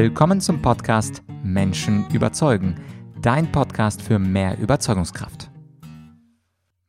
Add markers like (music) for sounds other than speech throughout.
Willkommen zum Podcast Menschen überzeugen, dein Podcast für mehr Überzeugungskraft.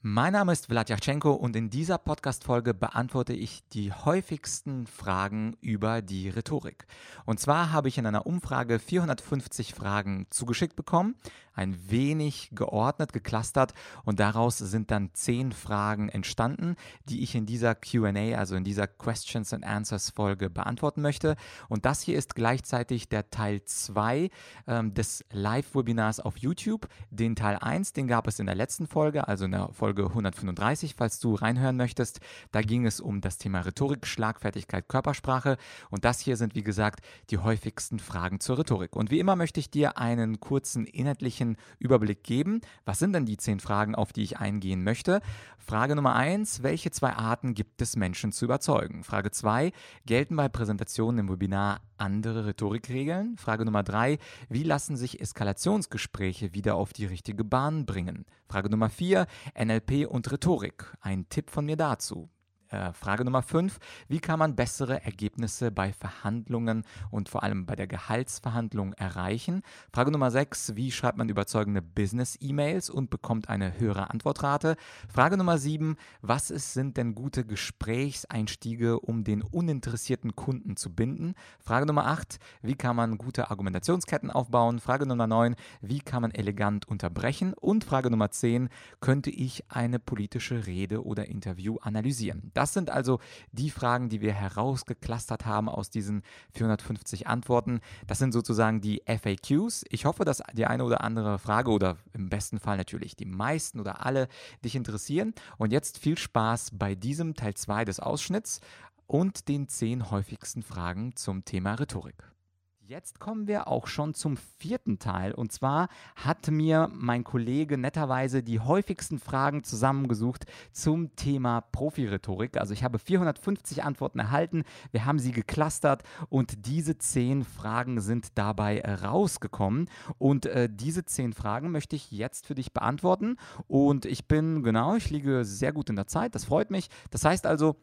Mein Name ist Vladyachenko und in dieser Podcast-Folge beantworte ich die häufigsten Fragen über die Rhetorik. Und zwar habe ich in einer Umfrage 450 Fragen zugeschickt bekommen, ein wenig geordnet, geclustert und daraus sind dann zehn Fragen entstanden, die ich in dieser QA, also in dieser Questions and Answers Folge beantworten möchte. Und das hier ist gleichzeitig der Teil 2 ähm, des Live-Webinars auf YouTube. Den Teil 1, den gab es in der letzten Folge, also in der Folge 135, falls du reinhören möchtest. Da ging es um das Thema Rhetorik, Schlagfertigkeit, Körpersprache. Und das hier sind, wie gesagt, die häufigsten Fragen zur Rhetorik. Und wie immer möchte ich dir einen kurzen inhaltlichen Überblick geben. Was sind denn die zehn Fragen, auf die ich eingehen möchte? Frage Nummer eins: Welche zwei Arten gibt es, Menschen zu überzeugen? Frage zwei: Gelten bei Präsentationen im Webinar andere Rhetorikregeln? Frage Nummer drei, wie lassen sich Eskalationsgespräche wieder auf die richtige Bahn bringen? Frage Nummer vier, NLP und Rhetorik. Ein Tipp von mir dazu. Äh, Frage Nummer 5. Wie kann man bessere Ergebnisse bei Verhandlungen und vor allem bei der Gehaltsverhandlung erreichen? Frage Nummer 6. Wie schreibt man überzeugende Business-E-Mails und bekommt eine höhere Antwortrate? Frage Nummer 7. Was ist, sind denn gute Gesprächseinstiege, um den uninteressierten Kunden zu binden? Frage Nummer 8. Wie kann man gute Argumentationsketten aufbauen? Frage Nummer 9. Wie kann man elegant unterbrechen? Und Frage Nummer 10. Könnte ich eine politische Rede oder Interview analysieren? Das sind also die Fragen, die wir herausgeklustert haben aus diesen 450 Antworten. Das sind sozusagen die FAQs. Ich hoffe, dass die eine oder andere Frage oder im besten Fall natürlich die meisten oder alle dich interessieren. Und jetzt viel Spaß bei diesem Teil 2 des Ausschnitts und den zehn häufigsten Fragen zum Thema Rhetorik. Jetzt kommen wir auch schon zum vierten Teil. Und zwar hat mir mein Kollege netterweise die häufigsten Fragen zusammengesucht zum Thema Profirhetorik. Also ich habe 450 Antworten erhalten. Wir haben sie geclustert und diese zehn Fragen sind dabei rausgekommen. Und äh, diese zehn Fragen möchte ich jetzt für dich beantworten. Und ich bin, genau, ich liege sehr gut in der Zeit. Das freut mich. Das heißt also,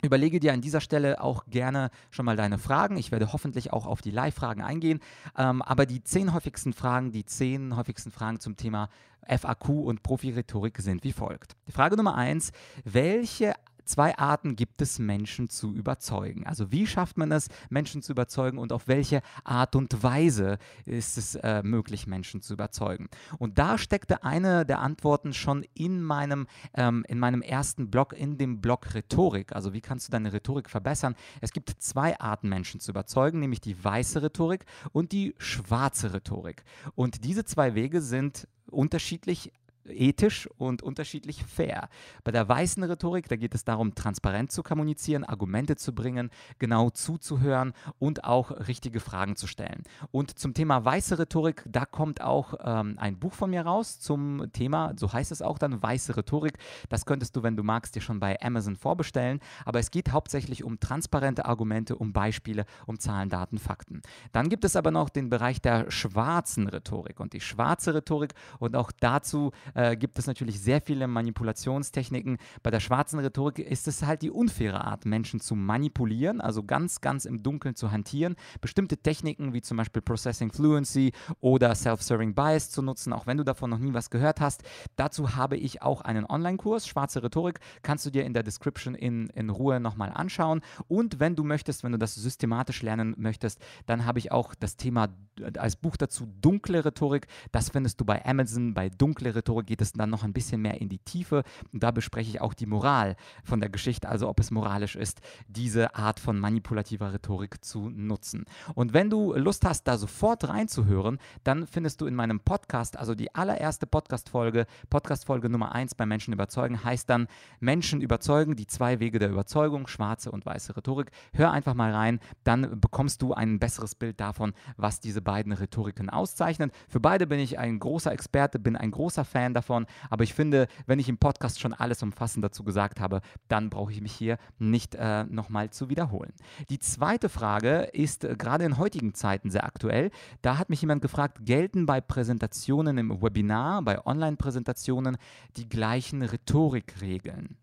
Überlege dir an dieser Stelle auch gerne schon mal deine Fragen. Ich werde hoffentlich auch auf die Live-Fragen eingehen. Ähm, aber die zehn häufigsten Fragen, die zehn häufigsten Fragen zum Thema FAQ und Profi-Rhetorik sind wie folgt. Frage Nummer eins: Welche zwei Arten gibt es, Menschen zu überzeugen. Also wie schafft man es, Menschen zu überzeugen und auf welche Art und Weise ist es äh, möglich, Menschen zu überzeugen. Und da steckte eine der Antworten schon in meinem, ähm, in meinem ersten Blog, in dem Blog Rhetorik. Also wie kannst du deine Rhetorik verbessern? Es gibt zwei Arten, Menschen zu überzeugen, nämlich die weiße Rhetorik und die schwarze Rhetorik. Und diese zwei Wege sind unterschiedlich ethisch und unterschiedlich fair. Bei der weißen Rhetorik, da geht es darum, transparent zu kommunizieren, Argumente zu bringen, genau zuzuhören und auch richtige Fragen zu stellen. Und zum Thema weiße Rhetorik, da kommt auch ähm, ein Buch von mir raus zum Thema, so heißt es auch dann, weiße Rhetorik. Das könntest du, wenn du magst, dir schon bei Amazon vorbestellen. Aber es geht hauptsächlich um transparente Argumente, um Beispiele, um Zahlen, Daten, Fakten. Dann gibt es aber noch den Bereich der schwarzen Rhetorik und die schwarze Rhetorik und auch dazu äh, gibt es natürlich sehr viele Manipulationstechniken. Bei der schwarzen Rhetorik ist es halt die unfaire Art, Menschen zu manipulieren, also ganz, ganz im Dunkeln zu hantieren. Bestimmte Techniken wie zum Beispiel Processing Fluency oder Self-Serving Bias zu nutzen, auch wenn du davon noch nie was gehört hast. Dazu habe ich auch einen Online-Kurs, Schwarze Rhetorik, kannst du dir in der Description in, in Ruhe nochmal anschauen. Und wenn du möchtest, wenn du das systematisch lernen möchtest, dann habe ich auch das Thema als Buch dazu Dunkle Rhetorik. Das findest du bei Amazon. Bei Dunkle Rhetorik geht es dann noch ein bisschen mehr in die Tiefe. Und da bespreche ich auch die Moral von der Geschichte, also ob es moralisch ist, diese Art von manipulativer Rhetorik zu nutzen. Und wenn du Lust hast, da sofort reinzuhören, dann findest du in meinem Podcast, also die allererste Podcast-Folge, Podcast-Folge Nummer 1 bei Menschen überzeugen, heißt dann Menschen überzeugen, die zwei Wege der Überzeugung, schwarze und weiße Rhetorik. Hör einfach mal rein, dann bekommst du ein besseres Bild davon, was diese beiden Rhetoriken auszeichnen. Für beide bin ich ein großer Experte, bin ein großer Fan davon, aber ich finde, wenn ich im Podcast schon alles umfassend dazu gesagt habe, dann brauche ich mich hier nicht äh, nochmal zu wiederholen. Die zweite Frage ist äh, gerade in heutigen Zeiten sehr aktuell. Da hat mich jemand gefragt, gelten bei Präsentationen im Webinar, bei Online-Präsentationen die gleichen Rhetorikregeln?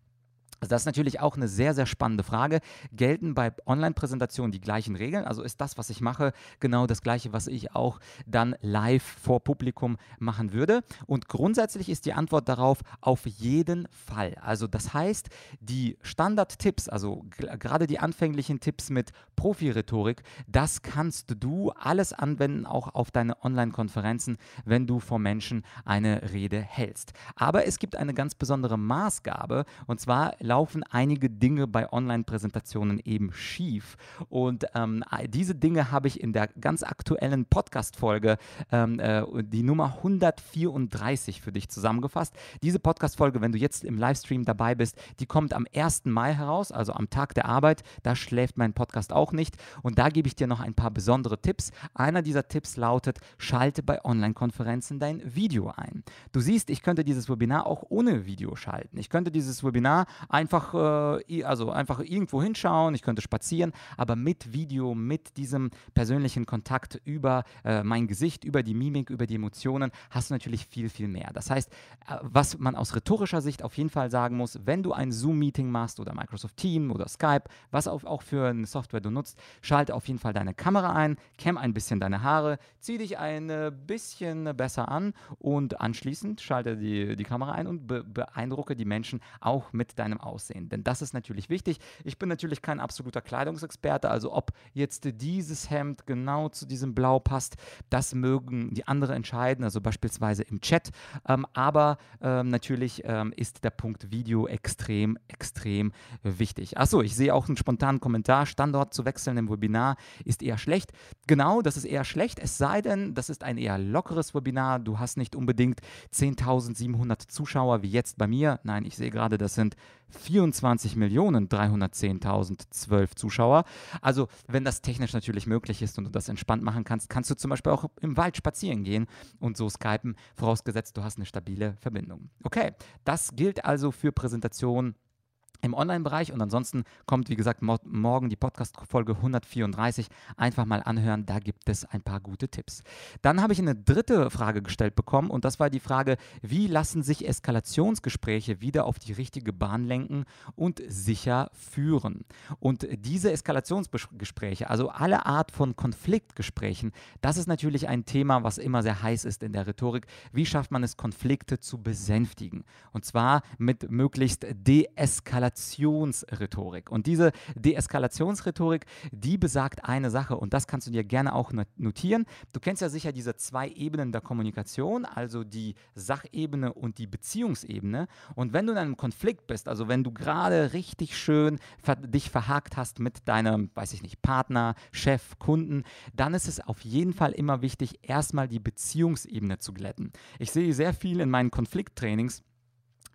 Also das ist natürlich auch eine sehr, sehr spannende Frage. Gelten bei Online-Präsentationen die gleichen Regeln? Also ist das, was ich mache, genau das gleiche, was ich auch dann live vor Publikum machen würde? Und grundsätzlich ist die Antwort darauf auf jeden Fall. Also das heißt, die Standard-Tipps, also gerade die anfänglichen Tipps mit Profi-Rhetorik, das kannst du alles anwenden, auch auf deine Online-Konferenzen, wenn du vor Menschen eine Rede hältst. Aber es gibt eine ganz besondere Maßgabe und zwar laufen einige Dinge bei Online-Präsentationen eben schief. Und ähm, diese Dinge habe ich in der ganz aktuellen Podcast-Folge, ähm, äh, die Nummer 134 für dich zusammengefasst. Diese Podcast-Folge, wenn du jetzt im Livestream dabei bist, die kommt am 1. Mai heraus, also am Tag der Arbeit. Da schläft mein Podcast auch nicht. Und da gebe ich dir noch ein paar besondere Tipps. Einer dieser Tipps lautet, schalte bei Online-Konferenzen dein Video ein. Du siehst, ich könnte dieses Webinar auch ohne Video schalten. Ich könnte dieses Webinar einfach, äh, also einfach irgendwo hinschauen, ich könnte spazieren, aber mit Video, mit diesem persönlichen Kontakt über äh, mein Gesicht, über die Mimik, über die Emotionen, hast du natürlich viel, viel mehr. Das heißt, äh, was man aus rhetorischer Sicht auf jeden Fall sagen muss, wenn du ein Zoom-Meeting machst oder Microsoft Team oder Skype, was auch für eine Software du nutzt, schalte auf jeden Fall deine Kamera ein, kämm ein bisschen deine Haare, zieh dich ein bisschen besser an und anschließend schalte die, die Kamera ein und be beeindrucke die Menschen auch mit deinem Aussehen. Denn das ist natürlich wichtig. Ich bin natürlich kein absoluter Kleidungsexperte, also ob jetzt dieses Hemd genau zu diesem Blau passt, das mögen die anderen entscheiden, also beispielsweise im Chat. Ähm, aber ähm, natürlich ähm, ist der Punkt Video extrem, extrem wichtig. Achso, ich sehe auch einen spontanen Kommentar. Standort zu wechseln im Webinar ist eher schlecht. Genau, das ist eher schlecht, es sei denn, das ist ein eher lockeres Webinar. Du hast nicht unbedingt 10.700 Zuschauer wie jetzt bei mir. Nein, ich sehe gerade, das sind 24.310.012 Zuschauer. Also, wenn das technisch natürlich möglich ist und du das entspannt machen kannst, kannst du zum Beispiel auch im Wald spazieren gehen und so skypen, vorausgesetzt, du hast eine stabile Verbindung. Okay, das gilt also für Präsentationen im Online-Bereich. Und ansonsten kommt, wie gesagt, mo morgen die Podcast-Folge 134. Einfach mal anhören, da gibt es ein paar gute Tipps. Dann habe ich eine dritte Frage gestellt bekommen und das war die Frage, wie lassen sich Eskalationsgespräche wieder auf die richtige Bahn lenken und sicher führen? Und diese Eskalationsgespräche, also alle Art von Konfliktgesprächen, das ist natürlich ein Thema, was immer sehr heiß ist in der Rhetorik. Wie schafft man es, Konflikte zu besänftigen? Und zwar mit möglichst Deeskalation. Deeskalationsrhetorik. Und diese Deeskalationsrhetorik, die besagt eine Sache und das kannst du dir gerne auch notieren. Du kennst ja sicher diese zwei Ebenen der Kommunikation, also die Sachebene und die Beziehungsebene. Und wenn du in einem Konflikt bist, also wenn du gerade richtig schön ver dich verhakt hast mit deinem, weiß ich nicht, Partner, Chef, Kunden, dann ist es auf jeden Fall immer wichtig, erstmal die Beziehungsebene zu glätten. Ich sehe sehr viel in meinen Konflikttrainings,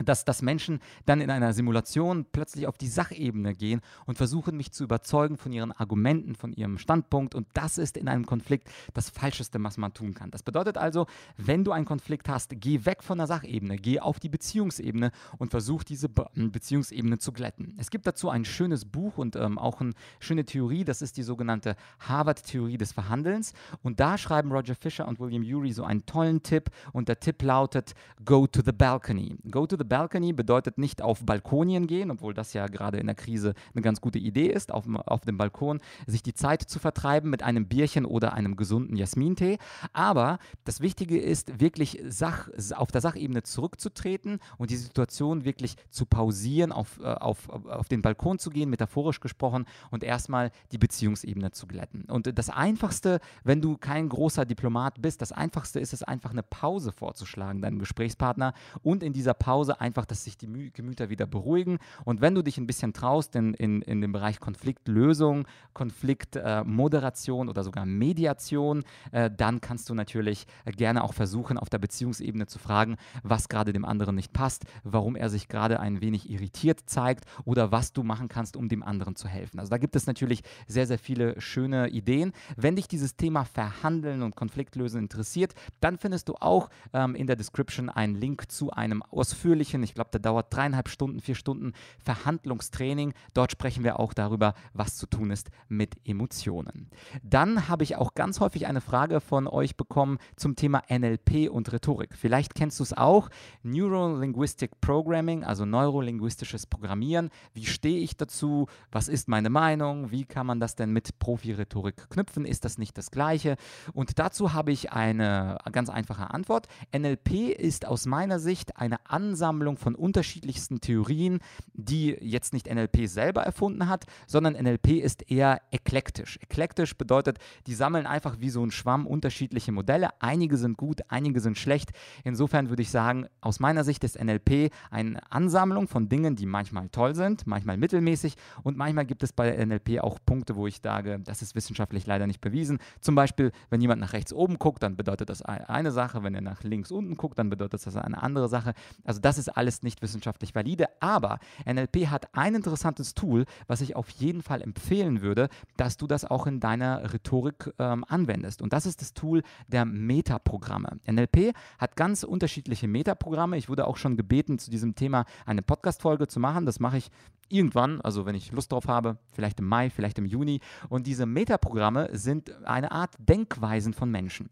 dass, dass Menschen dann in einer Simulation plötzlich auf die Sachebene gehen und versuchen, mich zu überzeugen von ihren Argumenten, von ihrem Standpunkt. Und das ist in einem Konflikt das Falscheste, was man tun kann. Das bedeutet also, wenn du einen Konflikt hast, geh weg von der Sachebene, geh auf die Beziehungsebene und versuch diese Be Beziehungsebene zu glätten. Es gibt dazu ein schönes Buch und ähm, auch eine schöne Theorie, das ist die sogenannte Harvard-Theorie des Verhandelns. Und da schreiben Roger Fisher und William Urey so einen tollen Tipp und der Tipp lautet, go to the balcony. Go to the balcony bedeutet nicht auf Balkonien gehen, obwohl das ja gerade in der Krise eine ganz gute Idee ist, auf, auf dem Balkon sich die Zeit zu vertreiben mit einem Bierchen oder einem gesunden Jasmintee. Aber das Wichtige ist, wirklich Sach, auf der Sachebene zurückzutreten und die Situation wirklich zu pausieren, auf, äh, auf, auf den Balkon zu gehen, metaphorisch gesprochen, und erstmal die Beziehungsebene zu glätten. Und das Einfachste, wenn du kein großer Diplomat bist, das Einfachste ist es einfach eine Pause vorzuschlagen, deinem Gesprächspartner und in dieser Pause einfach, dass sich die Gemüter wieder beruhigen. Und wenn du dich ein bisschen traust in, in, in dem Bereich Konfliktlösung, Konfliktmoderation äh, oder sogar Mediation, äh, dann kannst du natürlich gerne auch versuchen, auf der Beziehungsebene zu fragen, was gerade dem anderen nicht passt, warum er sich gerade ein wenig irritiert zeigt oder was du machen kannst, um dem anderen zu helfen. Also da gibt es natürlich sehr, sehr viele schöne Ideen. Wenn dich dieses Thema Verhandeln und Konfliktlösen interessiert, dann findest du auch ähm, in der Description einen Link zu einem ausführlichen ausführlichen, ich glaube, der dauert dreieinhalb Stunden, vier Stunden Verhandlungstraining. Dort sprechen wir auch darüber, was zu tun ist mit Emotionen. Dann habe ich auch ganz häufig eine Frage von euch bekommen zum Thema NLP und Rhetorik. Vielleicht kennst du es auch. Neurolinguistic Programming, also neurolinguistisches Programmieren. Wie stehe ich dazu? Was ist meine Meinung? Wie kann man das denn mit Profi-Rhetorik knüpfen? Ist das nicht das Gleiche? Und dazu habe ich eine ganz einfache Antwort. NLP ist aus meiner Sicht eine Ansammlung von unterschiedlichsten Theorien, die jetzt nicht NLP selber erfunden hat, sondern NLP ist eher eklektisch. Eklektisch bedeutet, die sammeln einfach wie so ein Schwamm unterschiedliche Modelle. Einige sind gut, einige sind schlecht. Insofern würde ich sagen, aus meiner Sicht ist NLP eine Ansammlung von Dingen, die manchmal toll sind, manchmal mittelmäßig und manchmal gibt es bei NLP auch Punkte, wo ich sage, das ist wissenschaftlich leider nicht bewiesen. Zum Beispiel, wenn jemand nach rechts oben guckt, dann bedeutet das eine Sache, wenn er nach links unten guckt, dann bedeutet das eine andere Sache. Also das ist alles nicht wissenschaftlich valide, aber NLP hat ein interessantes Tool, was ich auf jeden Fall empfehlen würde, dass du das auch in deiner Rhetorik ähm, anwendest. Und das ist das Tool der Metaprogramme. NLP hat ganz unterschiedliche Metaprogramme. Ich wurde auch schon gebeten, zu diesem Thema eine Podcast-Folge zu machen. Das mache ich irgendwann, also wenn ich Lust drauf habe, vielleicht im Mai, vielleicht im Juni. Und diese Metaprogramme sind eine Art Denkweisen von Menschen.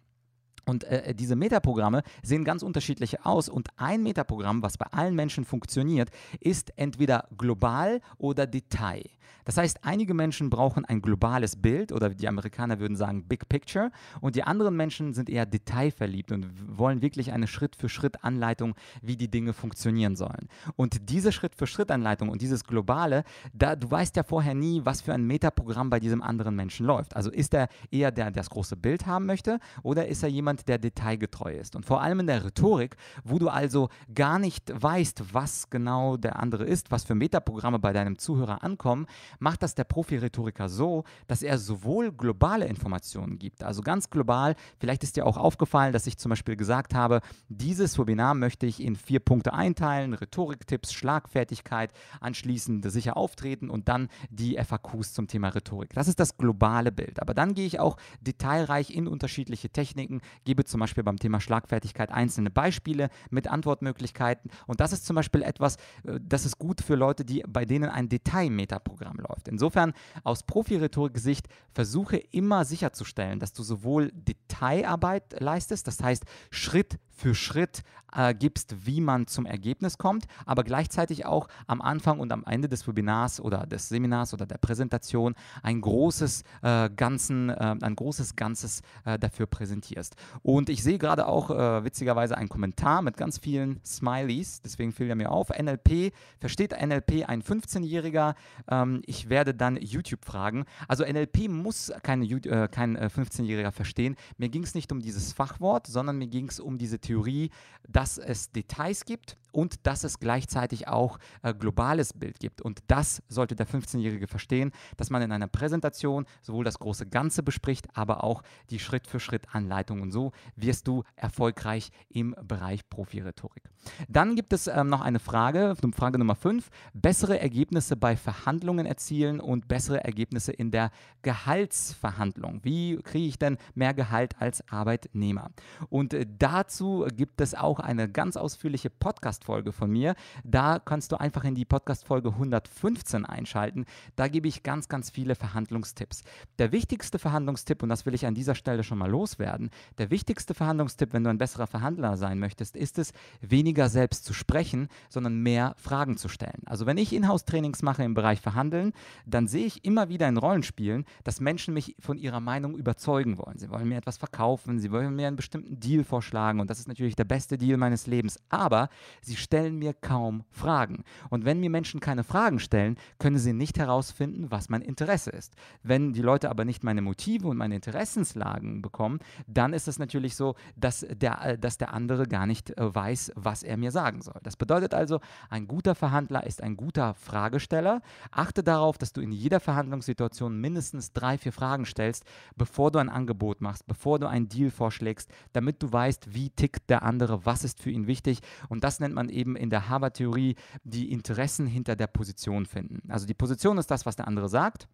Und äh, diese Metaprogramme sehen ganz unterschiedlich aus. Und ein Metaprogramm, was bei allen Menschen funktioniert, ist entweder global oder Detail. Das heißt, einige Menschen brauchen ein globales Bild oder die Amerikaner würden sagen Big Picture und die anderen Menschen sind eher detailverliebt und wollen wirklich eine Schritt-für-Schritt-Anleitung, wie die Dinge funktionieren sollen. Und diese Schritt-für-Schritt-Anleitung und dieses globale, da, du weißt ja vorher nie, was für ein Metaprogramm bei diesem anderen Menschen läuft. Also ist er eher der, der das große Bild haben möchte oder ist er jemand, jemand, der detailgetreu ist. Und vor allem in der Rhetorik, wo du also gar nicht weißt, was genau der andere ist, was für Metaprogramme bei deinem Zuhörer ankommen, macht das der Profi-Rhetoriker so, dass er sowohl globale Informationen gibt, also ganz global, vielleicht ist dir auch aufgefallen, dass ich zum Beispiel gesagt habe, dieses Webinar möchte ich in vier Punkte einteilen, Rhetoriktipps, Schlagfertigkeit, anschließend sicher auftreten und dann die FAQs zum Thema Rhetorik. Das ist das globale Bild. Aber dann gehe ich auch detailreich in unterschiedliche Techniken, gebe zum Beispiel beim Thema Schlagfertigkeit einzelne Beispiele mit Antwortmöglichkeiten. Und das ist zum Beispiel etwas, äh, das ist gut für Leute, die, bei denen ein Detail-Metaprogramm läuft. Insofern aus Profi-Rhetorik-Sicht versuche immer sicherzustellen, dass du sowohl Detailarbeit leistest, das heißt Schritt für Schritt äh, gibst, wie man zum Ergebnis kommt, aber gleichzeitig auch am Anfang und am Ende des Webinars oder des Seminars oder der Präsentation ein großes äh, Ganzen, äh, ein großes Ganzes äh, dafür präsentierst. Und ich sehe gerade auch äh, witzigerweise einen Kommentar mit ganz vielen Smileys, deswegen fiel er mir auf. NLP, versteht NLP ein 15-Jähriger? Ähm, ich werde dann YouTube fragen. Also NLP muss keine, äh, kein 15-Jähriger verstehen. Mir ging es nicht um dieses Fachwort, sondern mir ging es um diese Theorie, dass es Details gibt und dass es gleichzeitig auch äh, globales Bild gibt. Und das sollte der 15-Jährige verstehen, dass man in einer Präsentation sowohl das große Ganze bespricht, aber auch die Schritt-für-Schritt-Anleitung. Und so wirst du erfolgreich im Bereich Profi-Rhetorik. Dann gibt es ähm, noch eine Frage, Frage Nummer 5. Bessere Ergebnisse bei Verhandlungen erzielen und bessere Ergebnisse in der Gehaltsverhandlung. Wie kriege ich denn mehr Gehalt als Arbeitnehmer? Und äh, dazu gibt es auch eine ganz ausführliche Podcast-Folge von mir. Da kannst du einfach in die Podcast-Folge 115 einschalten. Da gebe ich ganz, ganz viele Verhandlungstipps. Der wichtigste Verhandlungstipp, und das will ich an dieser Stelle schon mal loswerden, der wichtigste Verhandlungstipp, wenn du ein besserer Verhandler sein möchtest, ist es, weniger selbst zu sprechen, sondern mehr Fragen zu stellen. Also wenn ich Inhouse-Trainings mache im Bereich Verhandeln, dann sehe ich immer wieder in Rollenspielen, dass Menschen mich von ihrer Meinung überzeugen wollen. Sie wollen mir etwas verkaufen, sie wollen mir einen bestimmten Deal vorschlagen und das ist ist natürlich der beste Deal meines Lebens, aber sie stellen mir kaum Fragen. Und wenn mir Menschen keine Fragen stellen, können sie nicht herausfinden, was mein Interesse ist. Wenn die Leute aber nicht meine Motive und meine Interessenslagen bekommen, dann ist es natürlich so, dass der, äh, dass der andere gar nicht äh, weiß, was er mir sagen soll. Das bedeutet also, ein guter Verhandler ist ein guter Fragesteller. Achte darauf, dass du in jeder Verhandlungssituation mindestens drei, vier Fragen stellst, bevor du ein Angebot machst, bevor du einen Deal vorschlägst, damit du weißt, wie tickt tickt der andere, was ist für ihn wichtig. Und das nennt man eben in der Harvard-Theorie die Interessen hinter der Position finden. Also die Position ist das, was der andere sagt.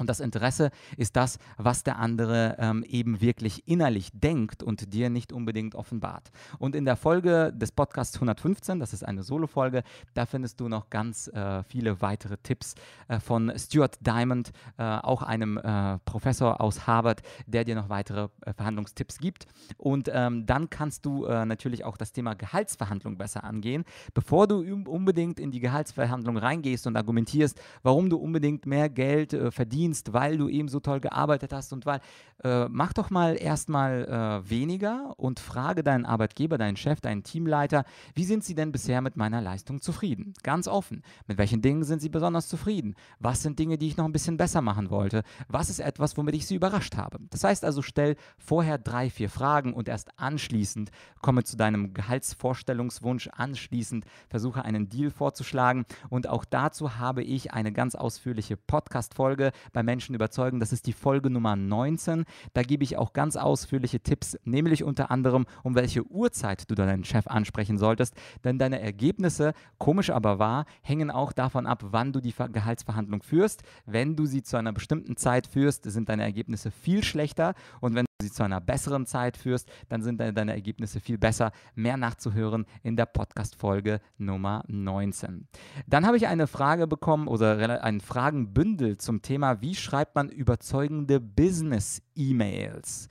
Und das Interesse ist das, was der andere ähm, eben wirklich innerlich denkt und dir nicht unbedingt offenbart. Und in der Folge des Podcasts 115, das ist eine Solo-Folge, da findest du noch ganz äh, viele weitere Tipps äh, von Stuart Diamond, äh, auch einem äh, Professor aus Harvard, der dir noch weitere äh, Verhandlungstipps gibt. Und ähm, dann kannst du äh, natürlich auch das Thema Gehaltsverhandlung besser angehen, bevor du unbedingt in die Gehaltsverhandlung reingehst und argumentierst, warum du unbedingt mehr Geld verdienst verdienst, weil du eben so toll gearbeitet hast und weil, äh, mach doch mal erstmal äh, weniger und frage deinen Arbeitgeber, deinen Chef, deinen Teamleiter, wie sind sie denn bisher mit meiner Leistung zufrieden? Ganz offen. Mit welchen Dingen sind sie besonders zufrieden? Was sind Dinge, die ich noch ein bisschen besser machen wollte? Was ist etwas, womit ich sie überrascht habe? Das heißt also, stell vorher drei, vier Fragen und erst anschließend komme zu deinem Gehaltsvorstellungswunsch, anschließend versuche einen Deal vorzuschlagen und auch dazu habe ich eine ganz ausführliche Podcast-Folge bei Menschen überzeugen. Das ist die Folge Nummer 19. Da gebe ich auch ganz ausführliche Tipps, nämlich unter anderem, um welche Uhrzeit du deinen Chef ansprechen solltest. Denn deine Ergebnisse, komisch aber wahr, hängen auch davon ab, wann du die Gehaltsverhandlung führst. Wenn du sie zu einer bestimmten Zeit führst, sind deine Ergebnisse viel schlechter. Und wenn sie zu einer besseren Zeit führst, dann sind deine Ergebnisse viel besser. Mehr nachzuhören in der Podcast-Folge Nummer 19. Dann habe ich eine Frage bekommen oder ein Fragenbündel zum Thema, wie schreibt man überzeugende Business-E-Mails?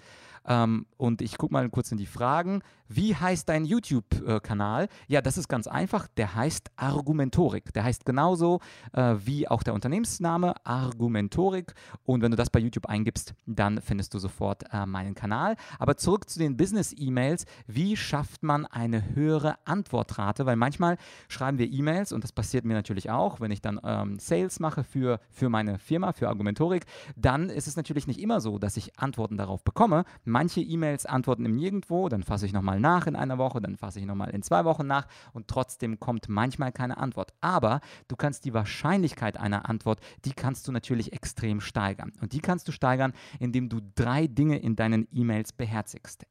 Ähm, und ich gucke mal kurz in die Fragen. Wie heißt dein YouTube-Kanal? Ja, das ist ganz einfach. Der heißt Argumentorik. Der heißt genauso äh, wie auch der Unternehmensname Argumentorik. Und wenn du das bei YouTube eingibst, dann findest du sofort äh, meinen Kanal. Aber zurück zu den Business-E-Mails. Wie schafft man eine höhere Antwortrate? Weil manchmal schreiben wir E-Mails und das passiert mir natürlich auch, wenn ich dann ähm, Sales mache für, für meine Firma, für Argumentorik, dann ist es natürlich nicht immer so, dass ich Antworten darauf bekomme. Manche E-Mails antworten im Nirgendwo, dann fasse ich nochmal nach in einer Woche, dann fasse ich nochmal in zwei Wochen nach und trotzdem kommt manchmal keine Antwort. Aber du kannst die Wahrscheinlichkeit einer Antwort, die kannst du natürlich extrem steigern. Und die kannst du steigern, indem du drei Dinge in deinen E-Mails beherzigst.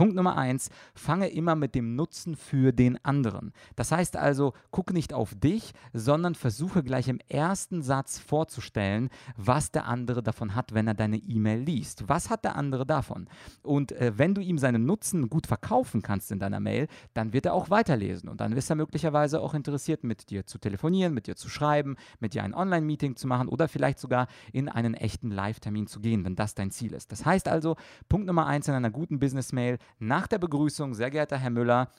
Punkt Nummer eins, fange immer mit dem Nutzen für den anderen. Das heißt also, gucke nicht auf dich, sondern versuche gleich im ersten Satz vorzustellen, was der andere davon hat, wenn er deine E-Mail liest. Was hat der andere davon? Und äh, wenn du ihm seinen Nutzen gut verkaufen kannst in deiner Mail, dann wird er auch weiterlesen und dann ist er möglicherweise auch interessiert, mit dir zu telefonieren, mit dir zu schreiben, mit dir ein Online-Meeting zu machen oder vielleicht sogar in einen echten Live-Termin zu gehen, wenn das dein Ziel ist. Das heißt also, Punkt Nummer eins in einer guten Business-Mail, nach der Begrüßung, sehr geehrter Herr Müller,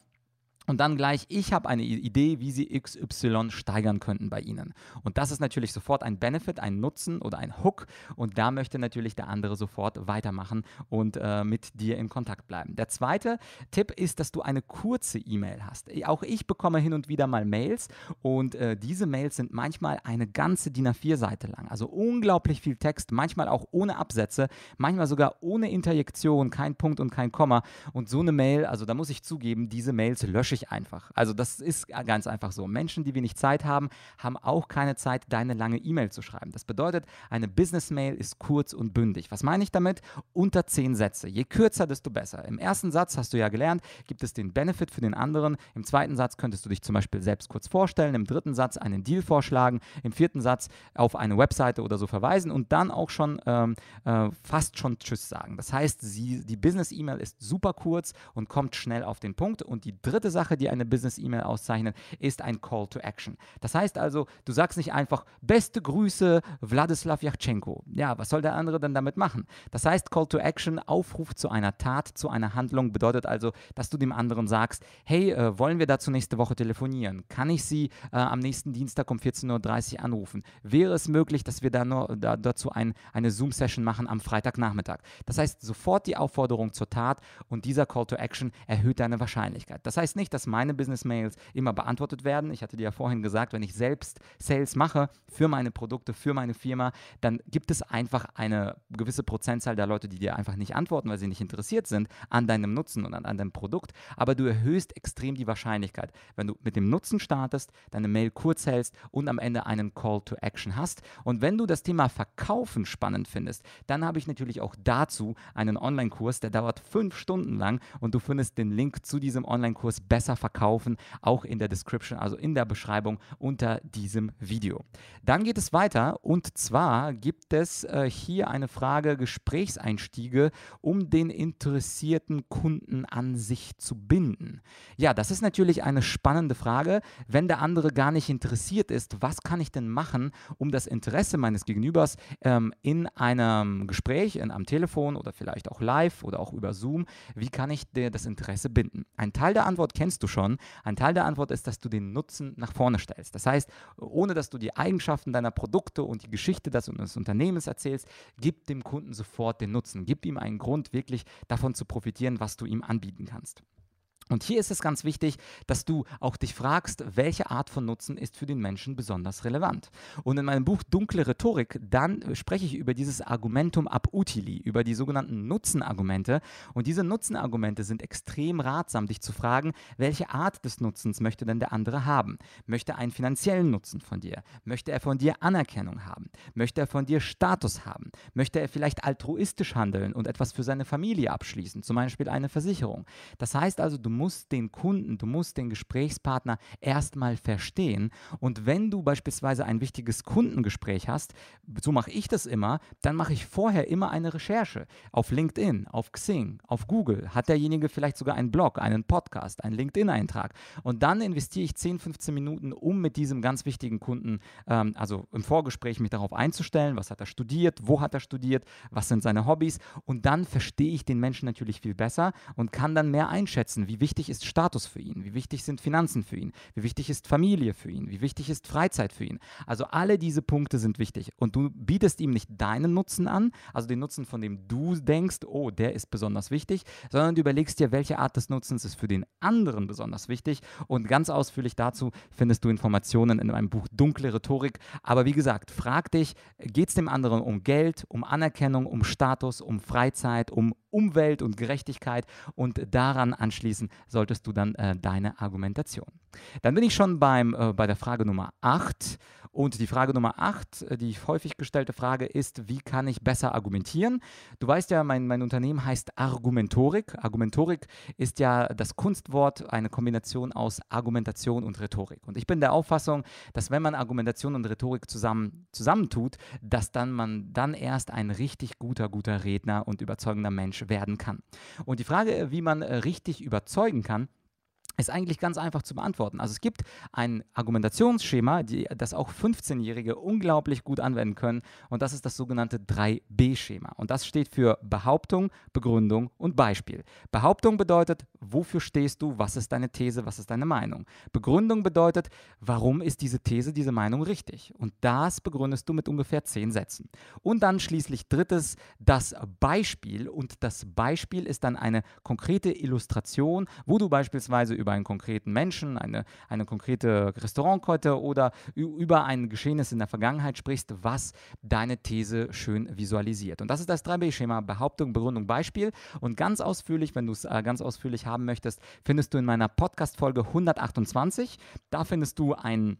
und dann gleich, ich habe eine Idee, wie Sie XY steigern könnten bei Ihnen. Und das ist natürlich sofort ein Benefit, ein Nutzen oder ein Hook. Und da möchte natürlich der andere sofort weitermachen und äh, mit dir in Kontakt bleiben. Der zweite Tipp ist, dass du eine kurze E-Mail hast. Auch ich bekomme hin und wieder mal Mails und äh, diese Mails sind manchmal eine ganze DIN A4-Seite lang. Also unglaublich viel Text, manchmal auch ohne Absätze, manchmal sogar ohne Interjektion, kein Punkt und kein Komma. Und so eine Mail, also da muss ich zugeben, diese Mails lösche lösche ich einfach. Also das ist ganz einfach so. Menschen, die wenig Zeit haben, haben auch keine Zeit, deine lange E-Mail zu schreiben. Das bedeutet, eine Business-Mail ist kurz und bündig. Was meine ich damit? Unter zehn Sätze. Je kürzer, desto besser. Im ersten Satz hast du ja gelernt, gibt es den Benefit für den anderen. Im zweiten Satz könntest du dich zum Beispiel selbst kurz vorstellen. Im dritten Satz einen Deal vorschlagen. Im vierten Satz auf eine Webseite oder so verweisen und dann auch schon ähm, äh, fast schon Tschüss sagen. Das heißt, sie, die Business-E-Mail ist super kurz und kommt schnell auf den Punkt. Und die dritte Sache, Sache, die eine Business-E-Mail auszeichnet, ist ein Call to Action. Das heißt also, du sagst nicht einfach, beste Grüße, Wladislav Yachtschenko. Ja, was soll der andere denn damit machen? Das heißt, Call to Action, Aufruf zu einer Tat, zu einer Handlung, bedeutet also, dass du dem anderen sagst, hey, äh, wollen wir dazu nächste Woche telefonieren? Kann ich Sie äh, am nächsten Dienstag um 14.30 Uhr anrufen? Wäre es möglich, dass wir da nur, da, dazu ein, eine Zoom-Session machen am Freitagnachmittag? Das heißt, sofort die Aufforderung zur Tat und dieser Call to Action erhöht deine Wahrscheinlichkeit. Das heißt nicht, dass meine Business-Mails immer beantwortet werden. Ich hatte dir ja vorhin gesagt, wenn ich selbst Sales mache für meine Produkte, für meine Firma, dann gibt es einfach eine gewisse Prozentzahl der Leute, die dir einfach nicht antworten, weil sie nicht interessiert sind an deinem Nutzen und an, an deinem Produkt. Aber du erhöhst extrem die Wahrscheinlichkeit, wenn du mit dem Nutzen startest, deine Mail kurz hältst und am Ende einen Call to Action hast. Und wenn du das Thema Verkaufen spannend findest, dann habe ich natürlich auch dazu einen Online-Kurs, der dauert fünf Stunden lang und du findest den Link zu diesem Online-Kurs besser besser verkaufen, auch in der Description, also in der Beschreibung unter diesem Video. Dann geht es weiter und zwar gibt es äh, hier eine Frage Gesprächseinstiege, um den interessierten Kunden an sich zu binden. Ja, das ist natürlich eine spannende Frage, wenn der andere gar nicht interessiert ist, was kann ich denn machen, um das Interesse meines Gegenübers ähm, in einem Gespräch, in, am Telefon oder vielleicht auch live oder auch über Zoom, wie kann ich das Interesse binden? Ein Teil der Antwort kennst du schon. Ein Teil der Antwort ist, dass du den Nutzen nach vorne stellst. Das heißt, ohne dass du die Eigenschaften deiner Produkte und die Geschichte des Unternehmens erzählst, gib dem Kunden sofort den Nutzen. Gib ihm einen Grund, wirklich davon zu profitieren, was du ihm anbieten kannst. Und hier ist es ganz wichtig, dass du auch dich fragst, welche Art von Nutzen ist für den Menschen besonders relevant. Und in meinem Buch Dunkle Rhetorik, dann spreche ich über dieses Argumentum ab utili, über die sogenannten Nutzenargumente. Und diese Nutzenargumente sind extrem ratsam, dich zu fragen, welche Art des Nutzens möchte denn der andere haben? Möchte er einen finanziellen Nutzen von dir? Möchte er von dir Anerkennung haben? Möchte er von dir Status haben? Möchte er vielleicht altruistisch handeln und etwas für seine Familie abschließen, zum Beispiel eine Versicherung? Das heißt also, du musst den Kunden, du musst den Gesprächspartner erstmal verstehen. Und wenn du beispielsweise ein wichtiges Kundengespräch hast, so mache ich das immer, dann mache ich vorher immer eine Recherche auf LinkedIn, auf Xing, auf Google. Hat derjenige vielleicht sogar einen Blog, einen Podcast, einen LinkedIn-Eintrag? Und dann investiere ich 10, 15 Minuten, um mit diesem ganz wichtigen Kunden, ähm, also im Vorgespräch, mich darauf einzustellen, was hat er studiert, wo hat er studiert, was sind seine Hobbys. Und dann verstehe ich den Menschen natürlich viel besser und kann dann mehr einschätzen, wie wichtig ist Status für ihn? Wie wichtig sind Finanzen für ihn? Wie wichtig ist Familie für ihn? Wie wichtig ist Freizeit für ihn? Also alle diese Punkte sind wichtig. Und du bietest ihm nicht deinen Nutzen an, also den Nutzen, von dem du denkst, oh, der ist besonders wichtig, sondern du überlegst dir, welche Art des Nutzens ist für den anderen besonders wichtig. Und ganz ausführlich dazu findest du Informationen in meinem Buch Dunkle Rhetorik. Aber wie gesagt, frag dich, geht es dem anderen um Geld, um Anerkennung, um Status, um Freizeit, um Umwelt und Gerechtigkeit und daran anschließen solltest du dann äh, deine Argumentation. Dann bin ich schon beim, äh, bei der Frage Nummer 8 und die Frage Nummer 8, äh, die häufig gestellte Frage ist, wie kann ich besser argumentieren? Du weißt ja, mein, mein Unternehmen heißt Argumentorik. Argumentorik ist ja das Kunstwort, eine Kombination aus Argumentation und Rhetorik. Und ich bin der Auffassung, dass wenn man Argumentation und Rhetorik zusammen, zusammentut, dass dann man dann erst ein richtig guter, guter Redner und überzeugender Mensch werden kann. Und die Frage, wie man äh, richtig überzeugen kann, ist eigentlich ganz einfach zu beantworten. Also es gibt ein Argumentationsschema, die, das auch 15-Jährige unglaublich gut anwenden können und das ist das sogenannte 3b-Schema. Und das steht für Behauptung, Begründung und Beispiel. Behauptung bedeutet, wofür stehst du, was ist deine These, was ist deine Meinung. Begründung bedeutet, warum ist diese These, diese Meinung richtig. Und das begründest du mit ungefähr 10 Sätzen. Und dann schließlich drittes, das Beispiel und das Beispiel ist dann eine konkrete Illustration, wo du beispielsweise über einen konkreten Menschen, eine, eine konkrete Restaurantkette oder über ein Geschehnis in der Vergangenheit sprichst, was deine These schön visualisiert. Und das ist das 3B-Schema Behauptung, Begründung, Beispiel. Und ganz ausführlich, wenn du es äh, ganz ausführlich haben möchtest, findest du in meiner Podcast-Folge 128. Da findest du ein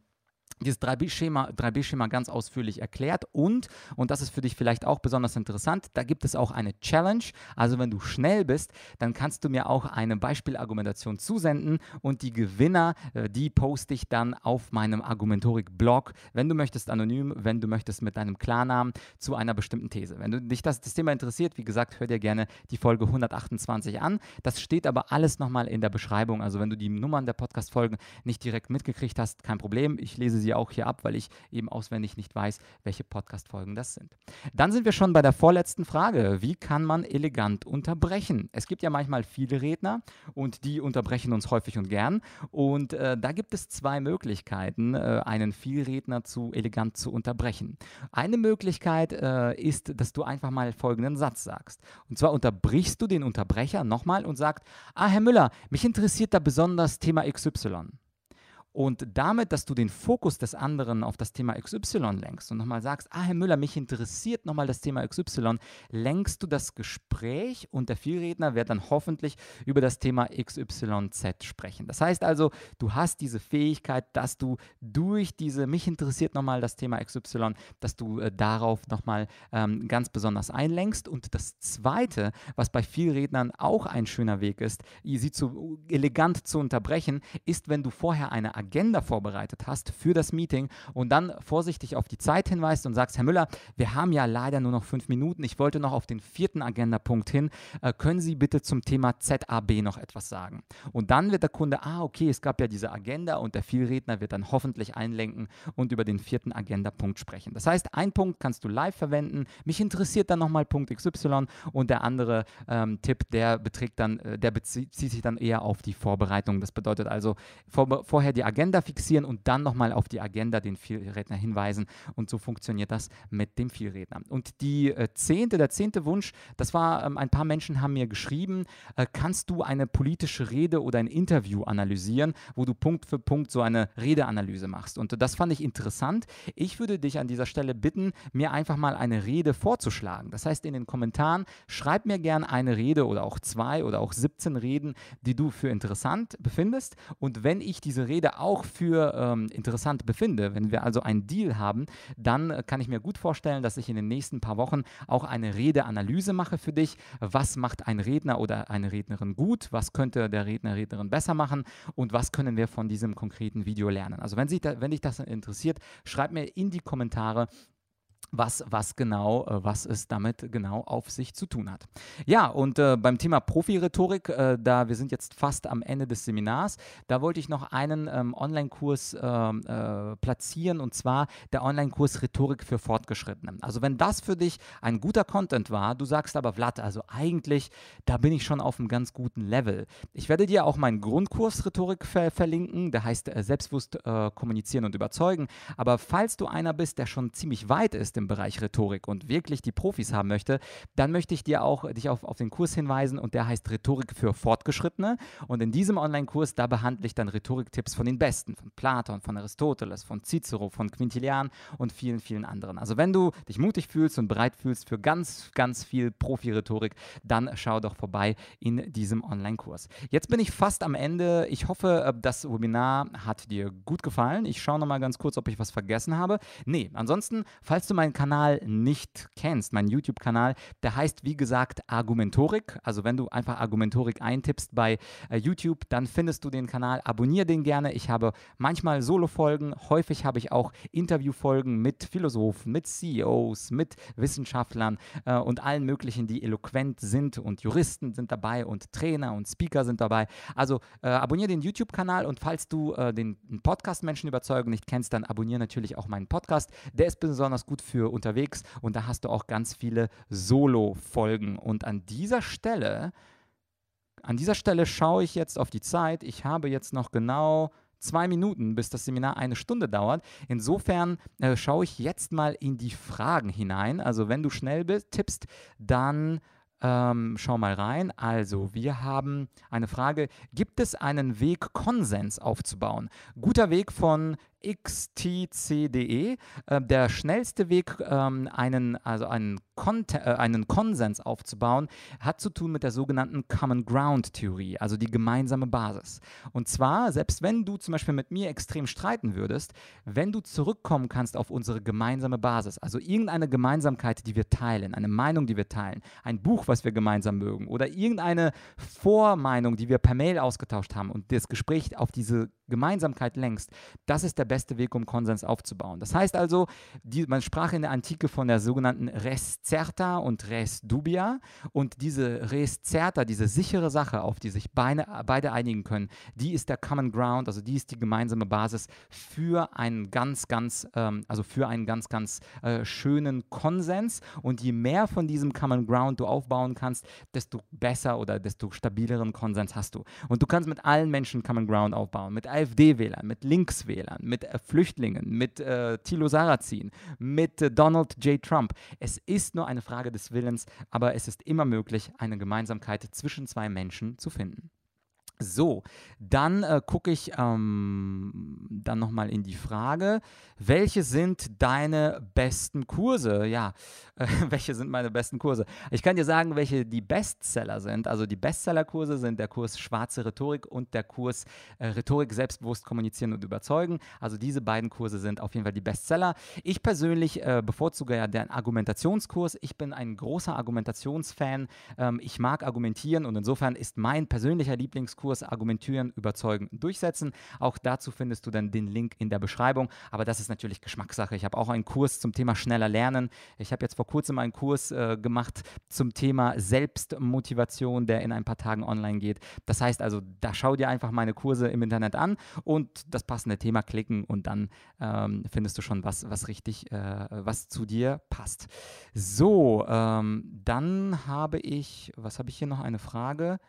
dieses 3B-Schema 3B ganz ausführlich erklärt und, und das ist für dich vielleicht auch besonders interessant, da gibt es auch eine Challenge. Also wenn du schnell bist, dann kannst du mir auch eine Beispielargumentation zusenden und die Gewinner, äh, die poste ich dann auf meinem Argumentorik-Blog, wenn du möchtest anonym, wenn du möchtest mit deinem Klarnamen zu einer bestimmten These. Wenn du dich das, das Thema interessiert, wie gesagt, hör dir gerne die Folge 128 an. Das steht aber alles nochmal in der Beschreibung. Also wenn du die Nummern der Podcast-Folgen nicht direkt mitgekriegt hast, kein Problem. Ich lese sie auch hier ab, weil ich eben auswendig nicht weiß, welche Podcast-Folgen das sind. Dann sind wir schon bei der vorletzten Frage. Wie kann man elegant unterbrechen? Es gibt ja manchmal viele Redner und die unterbrechen uns häufig und gern. Und äh, da gibt es zwei Möglichkeiten, äh, einen Vielredner zu elegant zu unterbrechen. Eine Möglichkeit äh, ist, dass du einfach mal folgenden Satz sagst. Und zwar unterbrichst du den Unterbrecher nochmal und sagst, ah, Herr Müller, mich interessiert da besonders Thema XY. Und damit, dass du den Fokus des anderen auf das Thema XY lenkst und nochmal sagst, ah, Herr Müller, mich interessiert nochmal das Thema XY, lenkst du das Gespräch und der Vielredner wird dann hoffentlich über das Thema XYZ sprechen. Das heißt also, du hast diese Fähigkeit, dass du durch diese, mich interessiert nochmal das Thema XY, dass du äh, darauf nochmal ähm, ganz besonders einlenkst. Und das Zweite, was bei Vielrednern auch ein schöner Weg ist, sie zu elegant zu unterbrechen, ist, wenn du vorher eine Agenda vorbereitet hast für das Meeting und dann vorsichtig auf die Zeit hinweist und sagst, Herr Müller, wir haben ja leider nur noch fünf Minuten. Ich wollte noch auf den vierten Agendapunkt hin. Äh, können Sie bitte zum Thema ZAB noch etwas sagen? Und dann wird der Kunde, ah, okay, es gab ja diese Agenda und der Vielredner wird dann hoffentlich einlenken und über den vierten Agendapunkt sprechen. Das heißt, ein Punkt kannst du live verwenden. Mich interessiert dann nochmal Punkt XY und der andere ähm, Tipp, der beträgt dann, äh, der bezieht sich dann eher auf die Vorbereitung. Das bedeutet also vor, vorher die Agenda fixieren und dann nochmal auf die Agenda den Vielredner hinweisen. Und so funktioniert das mit dem Vielredner. Und die äh, zehnte, der zehnte Wunsch, das war, ähm, ein paar Menschen haben mir geschrieben, äh, kannst du eine politische Rede oder ein Interview analysieren, wo du Punkt für Punkt so eine Redeanalyse machst. Und das fand ich interessant. Ich würde dich an dieser Stelle bitten, mir einfach mal eine Rede vorzuschlagen. Das heißt, in den Kommentaren schreib mir gerne eine Rede oder auch zwei oder auch 17 Reden, die du für interessant befindest. Und wenn ich diese Rede auch für ähm, interessant befinde, wenn wir also einen Deal haben, dann äh, kann ich mir gut vorstellen, dass ich in den nächsten paar Wochen auch eine Redeanalyse mache für dich. Was macht ein Redner oder eine Rednerin gut? Was könnte der Redner, Rednerin besser machen? Und was können wir von diesem konkreten Video lernen? Also wenn, sich da, wenn dich das interessiert, schreib mir in die Kommentare, was, was genau, äh, was es damit genau auf sich zu tun hat. Ja, und äh, beim Thema Profi-Rhetorik, äh, da wir sind jetzt fast am Ende des Seminars, da wollte ich noch einen ähm, Online-Kurs ähm, äh, platzieren und zwar der Online-Kurs Rhetorik für Fortgeschrittene. Also wenn das für dich ein guter Content war, du sagst aber Vlad, also eigentlich, da bin ich schon auf einem ganz guten Level. Ich werde dir auch meinen Grundkurs Rhetorik ver verlinken, der heißt äh, Selbstbewusst äh, kommunizieren und überzeugen. Aber falls du einer bist, der schon ziemlich weit ist im Bereich Rhetorik und wirklich die Profis haben möchte, dann möchte ich dir auch dich auf, auf den Kurs hinweisen und der heißt Rhetorik für Fortgeschrittene. Und in diesem Online-Kurs, da behandle ich dann Rhetoriktipps von den Besten, von Platon, von Aristoteles, von Cicero, von Quintilian und vielen, vielen anderen. Also wenn du dich mutig fühlst und bereit fühlst für ganz, ganz viel Profi-Rhetorik, dann schau doch vorbei in diesem Online-Kurs. Jetzt bin ich fast am Ende. Ich hoffe, äh, das Webinar hat dir gut gefallen. Ich schaue nochmal ganz kurz, ob ich was vergessen habe. Nee, ansonsten, falls du meinen meinen Kanal nicht kennst, meinen YouTube-Kanal, der heißt wie gesagt Argumentorik. Also wenn du einfach Argumentorik eintippst bei äh, YouTube, dann findest du den Kanal. Abonniere den gerne. Ich habe manchmal Solo-Folgen, häufig habe ich auch Interview-Folgen mit Philosophen, mit CEOs, mit Wissenschaftlern äh, und allen möglichen, die eloquent sind und Juristen sind dabei und Trainer und Speaker sind dabei. Also äh, abonniere den YouTube-Kanal und falls du äh, den Podcast Menschen überzeugen nicht kennst, dann abonniere natürlich auch meinen Podcast. Der ist besonders gut für für unterwegs und da hast du auch ganz viele Solo-Folgen. Und an dieser Stelle, an dieser Stelle schaue ich jetzt auf die Zeit. Ich habe jetzt noch genau zwei Minuten, bis das Seminar eine Stunde dauert. Insofern äh, schaue ich jetzt mal in die Fragen hinein. Also wenn du schnell bist, tippst, dann ähm, schau mal rein. Also, wir haben eine Frage: Gibt es einen Weg, Konsens aufzubauen? Guter Weg von xtc.de. Äh, der schnellste Weg, ähm, einen, also einen, äh, einen Konsens aufzubauen, hat zu tun mit der sogenannten Common Ground Theorie, also die gemeinsame Basis. Und zwar, selbst wenn du zum Beispiel mit mir extrem streiten würdest, wenn du zurückkommen kannst auf unsere gemeinsame Basis, also irgendeine Gemeinsamkeit, die wir teilen, eine Meinung, die wir teilen, ein Buch, was wir gemeinsam mögen oder irgendeine Vormeinung, die wir per Mail ausgetauscht haben und das Gespräch auf diese Gemeinsamkeit lenkst, das ist der beste Weg, um Konsens aufzubauen. Das heißt also, die, man sprach in der Antike von der sogenannten Res certa und Res dubia und diese Res certa, diese sichere Sache, auf die sich beide, beide einigen können, die ist der Common Ground, also die ist die gemeinsame Basis für einen ganz, ganz, ähm, also für einen ganz, ganz äh, schönen Konsens und je mehr von diesem Common Ground du aufbauen kannst, desto besser oder desto stabileren Konsens hast du. Und du kannst mit allen Menschen Common Ground aufbauen, mit AfD-Wählern, mit Linkswählern, mit äh, Flüchtlingen, mit äh, Thilo Sarrazin, mit äh, Donald J. Trump. Es ist nur eine Frage des Willens, aber es ist immer möglich, eine Gemeinsamkeit zwischen zwei Menschen zu finden. So, dann äh, gucke ich ähm, dann nochmal in die Frage, welche sind deine besten Kurse? Ja, äh, (laughs) welche sind meine besten Kurse? Ich kann dir sagen, welche die Bestseller sind. Also die Bestsellerkurse sind der Kurs Schwarze Rhetorik und der Kurs äh, Rhetorik selbstbewusst kommunizieren und überzeugen. Also diese beiden Kurse sind auf jeden Fall die Bestseller. Ich persönlich äh, bevorzuge ja den Argumentationskurs. Ich bin ein großer Argumentationsfan. Ähm, ich mag argumentieren und insofern ist mein persönlicher Lieblingskurs Kurs Argumentieren, Überzeugen, Durchsetzen. Auch dazu findest du dann den Link in der Beschreibung. Aber das ist natürlich Geschmackssache. Ich habe auch einen Kurs zum Thema schneller lernen. Ich habe jetzt vor kurzem einen Kurs äh, gemacht zum Thema Selbstmotivation, der in ein paar Tagen online geht. Das heißt also, da schau dir einfach meine Kurse im Internet an und das passende Thema klicken und dann ähm, findest du schon was, was richtig, äh, was zu dir passt. So, ähm, dann habe ich, was habe ich hier noch eine Frage?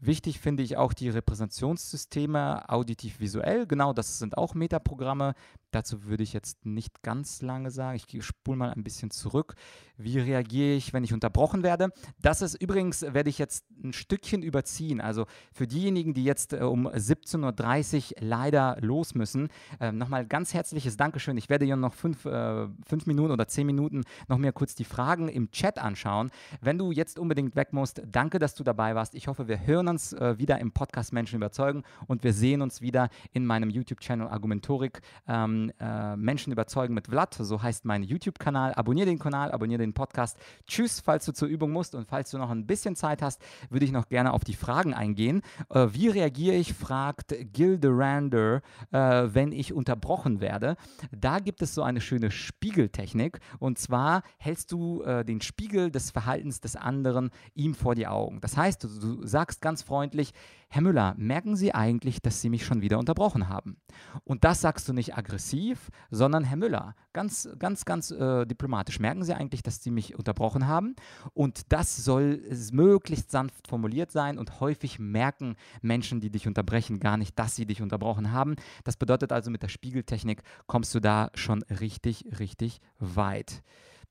Wichtig finde ich auch die Repräsentationssysteme auditiv-visuell. Genau, das sind auch Metaprogramme. Dazu würde ich jetzt nicht ganz lange sagen. Ich spule mal ein bisschen zurück. Wie reagiere ich, wenn ich unterbrochen werde? Das ist übrigens, werde ich jetzt ein Stückchen überziehen. Also für diejenigen, die jetzt äh, um 17.30 Uhr leider los müssen, äh, nochmal ganz herzliches Dankeschön. Ich werde hier noch fünf, äh, fünf Minuten oder zehn Minuten noch mir kurz die Fragen im Chat anschauen. Wenn du jetzt unbedingt weg musst, danke, dass du dabei warst. Ich hoffe, wir hören uns äh, wieder im Podcast Menschen überzeugen und wir sehen uns wieder in meinem YouTube-Channel Argumentorik. Ähm, äh, Menschen überzeugen mit Vlad, so heißt mein YouTube-Kanal. Abonnier den Kanal, abonnier den Podcast. Tschüss, falls du zur Übung musst und falls du noch ein bisschen Zeit hast, würde ich noch gerne auf die Fragen eingehen. Äh, wie reagiere ich, fragt Gilderander, äh, wenn ich unterbrochen werde. Da gibt es so eine schöne Spiegeltechnik und zwar hältst du äh, den Spiegel des Verhaltens des anderen ihm vor die Augen. Das heißt, du, du sagst ganz freundlich, Herr Müller, merken Sie eigentlich, dass Sie mich schon wieder unterbrochen haben? Und das sagst du nicht aggressiv, sondern Herr Müller, ganz, ganz, ganz äh, diplomatisch. Merken Sie eigentlich, dass Sie mich unterbrochen haben? Und das soll möglichst sanft formuliert sein und häufig merken Menschen, die dich unterbrechen, gar nicht, dass sie dich unterbrochen haben. Das bedeutet also, mit der Spiegeltechnik kommst du da schon richtig, richtig weit.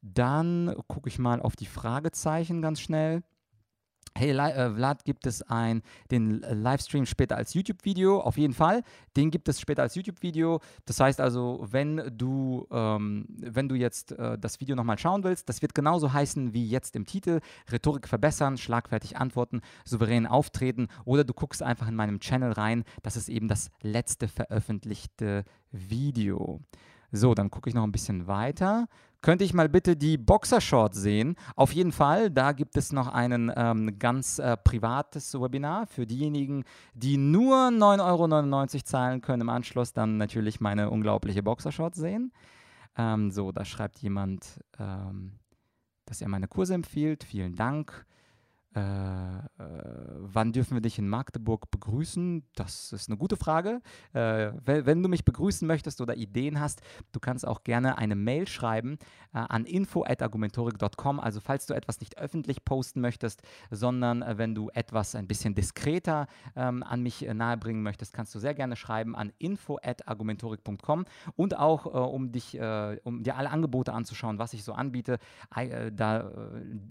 Dann gucke ich mal auf die Fragezeichen ganz schnell. Hey äh, Vlad, gibt es ein, den Livestream später als YouTube-Video? Auf jeden Fall. Den gibt es später als YouTube-Video. Das heißt also, wenn du, ähm, wenn du jetzt äh, das Video nochmal schauen willst, das wird genauso heißen wie jetzt im Titel. Rhetorik verbessern, schlagfertig antworten, souverän auftreten. Oder du guckst einfach in meinem Channel rein. Das ist eben das letzte veröffentlichte Video. So, dann gucke ich noch ein bisschen weiter. Könnte ich mal bitte die Boxershorts sehen? Auf jeden Fall, da gibt es noch ein ähm, ganz äh, privates Webinar für diejenigen, die nur 9,99 Euro zahlen können im Anschluss, dann natürlich meine unglaubliche Boxershorts sehen. Ähm, so, da schreibt jemand, ähm, dass er meine Kurse empfiehlt. Vielen Dank. Äh, äh, wann dürfen wir dich in Magdeburg begrüßen? Das ist eine gute Frage. Äh, wenn, wenn, du mich begrüßen möchtest oder Ideen hast, du kannst auch gerne eine Mail schreiben äh, an info.argumentorik.com. Also falls du etwas nicht öffentlich posten möchtest, sondern äh, wenn du etwas ein bisschen diskreter ähm, an mich nahebringen möchtest, kannst du sehr gerne schreiben an info.argumentorik.com und auch um dich, um dir alle Angebote anzuschauen, was ich so anbiete. da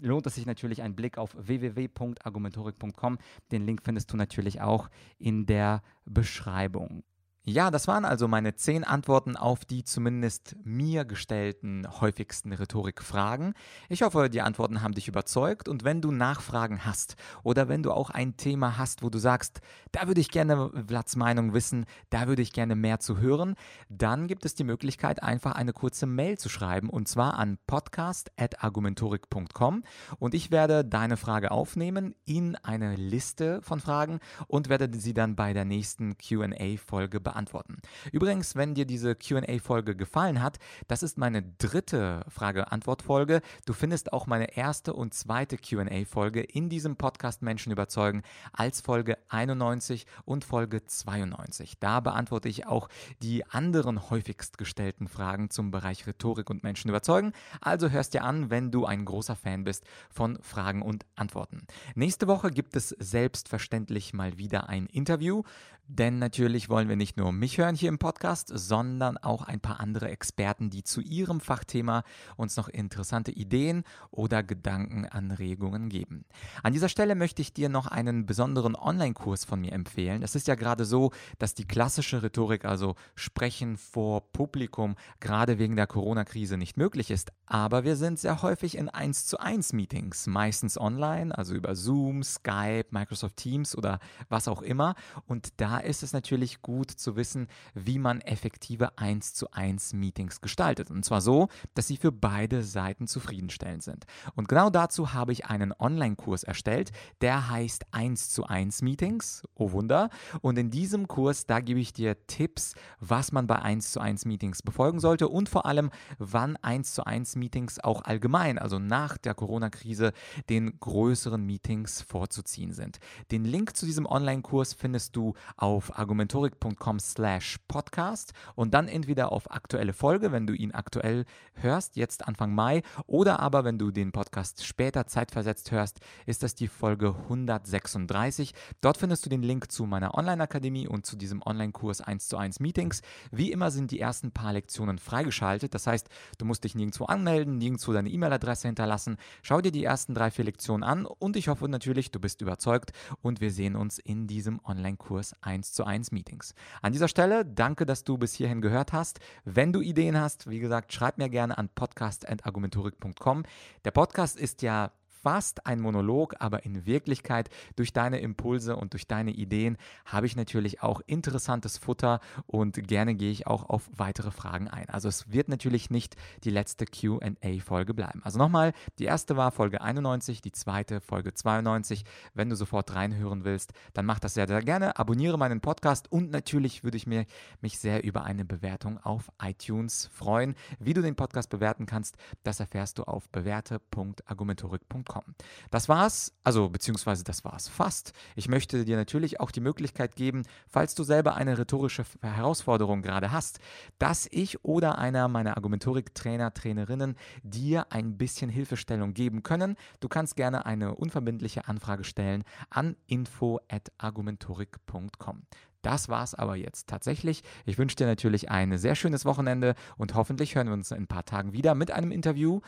lohnt es sich natürlich ein Blick auf www www.argumentorik.com. Den Link findest du natürlich auch in der Beschreibung. Ja, das waren also meine zehn Antworten auf die zumindest mir gestellten häufigsten Rhetorikfragen. Ich hoffe, die Antworten haben dich überzeugt. Und wenn du Nachfragen hast oder wenn du auch ein Thema hast, wo du sagst, da würde ich gerne Vlads Meinung wissen, da würde ich gerne mehr zu hören, dann gibt es die Möglichkeit, einfach eine kurze Mail zu schreiben. Und zwar an podcast.argumentorik.com und ich werde deine Frage aufnehmen in eine Liste von Fragen und werde sie dann bei der nächsten QA-Folge beantworten beantworten. Übrigens, wenn dir diese QA-Folge gefallen hat, das ist meine dritte Frage-Antwort-Folge. Du findest auch meine erste und zweite QA-Folge in diesem Podcast Menschen überzeugen als Folge 91 und Folge 92. Da beantworte ich auch die anderen häufigst gestellten Fragen zum Bereich Rhetorik und Menschen überzeugen. Also hörst dir an, wenn du ein großer Fan bist von Fragen und Antworten. Nächste Woche gibt es selbstverständlich mal wieder ein Interview, denn natürlich wollen wir nicht nur nur mich hören hier im Podcast, sondern auch ein paar andere Experten, die zu ihrem Fachthema uns noch interessante Ideen oder Gedankenanregungen geben. An dieser Stelle möchte ich dir noch einen besonderen Online-Kurs von mir empfehlen. Es ist ja gerade so, dass die klassische Rhetorik, also Sprechen vor Publikum, gerade wegen der Corona-Krise nicht möglich ist. Aber wir sind sehr häufig in 1 zu 1 Meetings, meistens online, also über Zoom, Skype, Microsoft Teams oder was auch immer. Und da ist es natürlich gut zu wissen, wie man effektive 1 zu 1 Meetings gestaltet. Und zwar so, dass sie für beide Seiten zufriedenstellend sind. Und genau dazu habe ich einen Online-Kurs erstellt, der heißt 1 zu 1 Meetings. Oh Wunder. Und in diesem Kurs, da gebe ich dir Tipps, was man bei 1 zu 1 Meetings befolgen sollte und vor allem, wann 1 zu 1 Meetings auch allgemein, also nach der Corona-Krise, den größeren Meetings vorzuziehen sind. Den Link zu diesem Online-Kurs findest du auf argumentorik.com slash podcast und dann entweder auf aktuelle Folge, wenn du ihn aktuell hörst, jetzt Anfang Mai, oder aber wenn du den Podcast später zeitversetzt hörst, ist das die Folge 136. Dort findest du den Link zu meiner Online-Akademie und zu diesem Online-Kurs 1 zu 1 Meetings. Wie immer sind die ersten paar Lektionen freigeschaltet. Das heißt, du musst dich nirgendwo anmelden, nirgendwo deine E-Mail-Adresse hinterlassen. Schau dir die ersten drei, vier Lektionen an und ich hoffe natürlich, du bist überzeugt und wir sehen uns in diesem Online-Kurs 1 zu 1 Meetings. An dieser Stelle danke, dass du bis hierhin gehört hast. Wenn du Ideen hast, wie gesagt, schreib mir gerne an podcast.argumentorik.com. Der Podcast ist ja fast ein Monolog, aber in Wirklichkeit durch deine Impulse und durch deine Ideen habe ich natürlich auch interessantes Futter und gerne gehe ich auch auf weitere Fragen ein. Also es wird natürlich nicht die letzte QA-Folge bleiben. Also nochmal, die erste war Folge 91, die zweite Folge 92. Wenn du sofort reinhören willst, dann mach das sehr, sehr gerne. Abonniere meinen Podcast und natürlich würde ich mir, mich sehr über eine Bewertung auf iTunes freuen. Wie du den Podcast bewerten kannst, das erfährst du auf bewerte.argumentorik.com kommen. Das war's, also beziehungsweise das war's fast. Ich möchte dir natürlich auch die Möglichkeit geben, falls du selber eine rhetorische Herausforderung gerade hast, dass ich oder einer meiner Argumentorik-Trainer, Trainerinnen dir ein bisschen Hilfestellung geben können. Du kannst gerne eine unverbindliche Anfrage stellen an info@argumentorik.com. Das war's aber jetzt tatsächlich. Ich wünsche dir natürlich ein sehr schönes Wochenende und hoffentlich hören wir uns in ein paar Tagen wieder mit einem Interview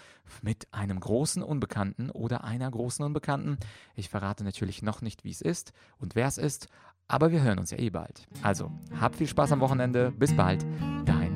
mit einem großen Unbekannten oder einer großen Unbekannten. Ich verrate natürlich noch nicht, wie es ist und wer es ist, aber wir hören uns ja eh bald. Also, hab viel Spaß am Wochenende. Bis bald. Dein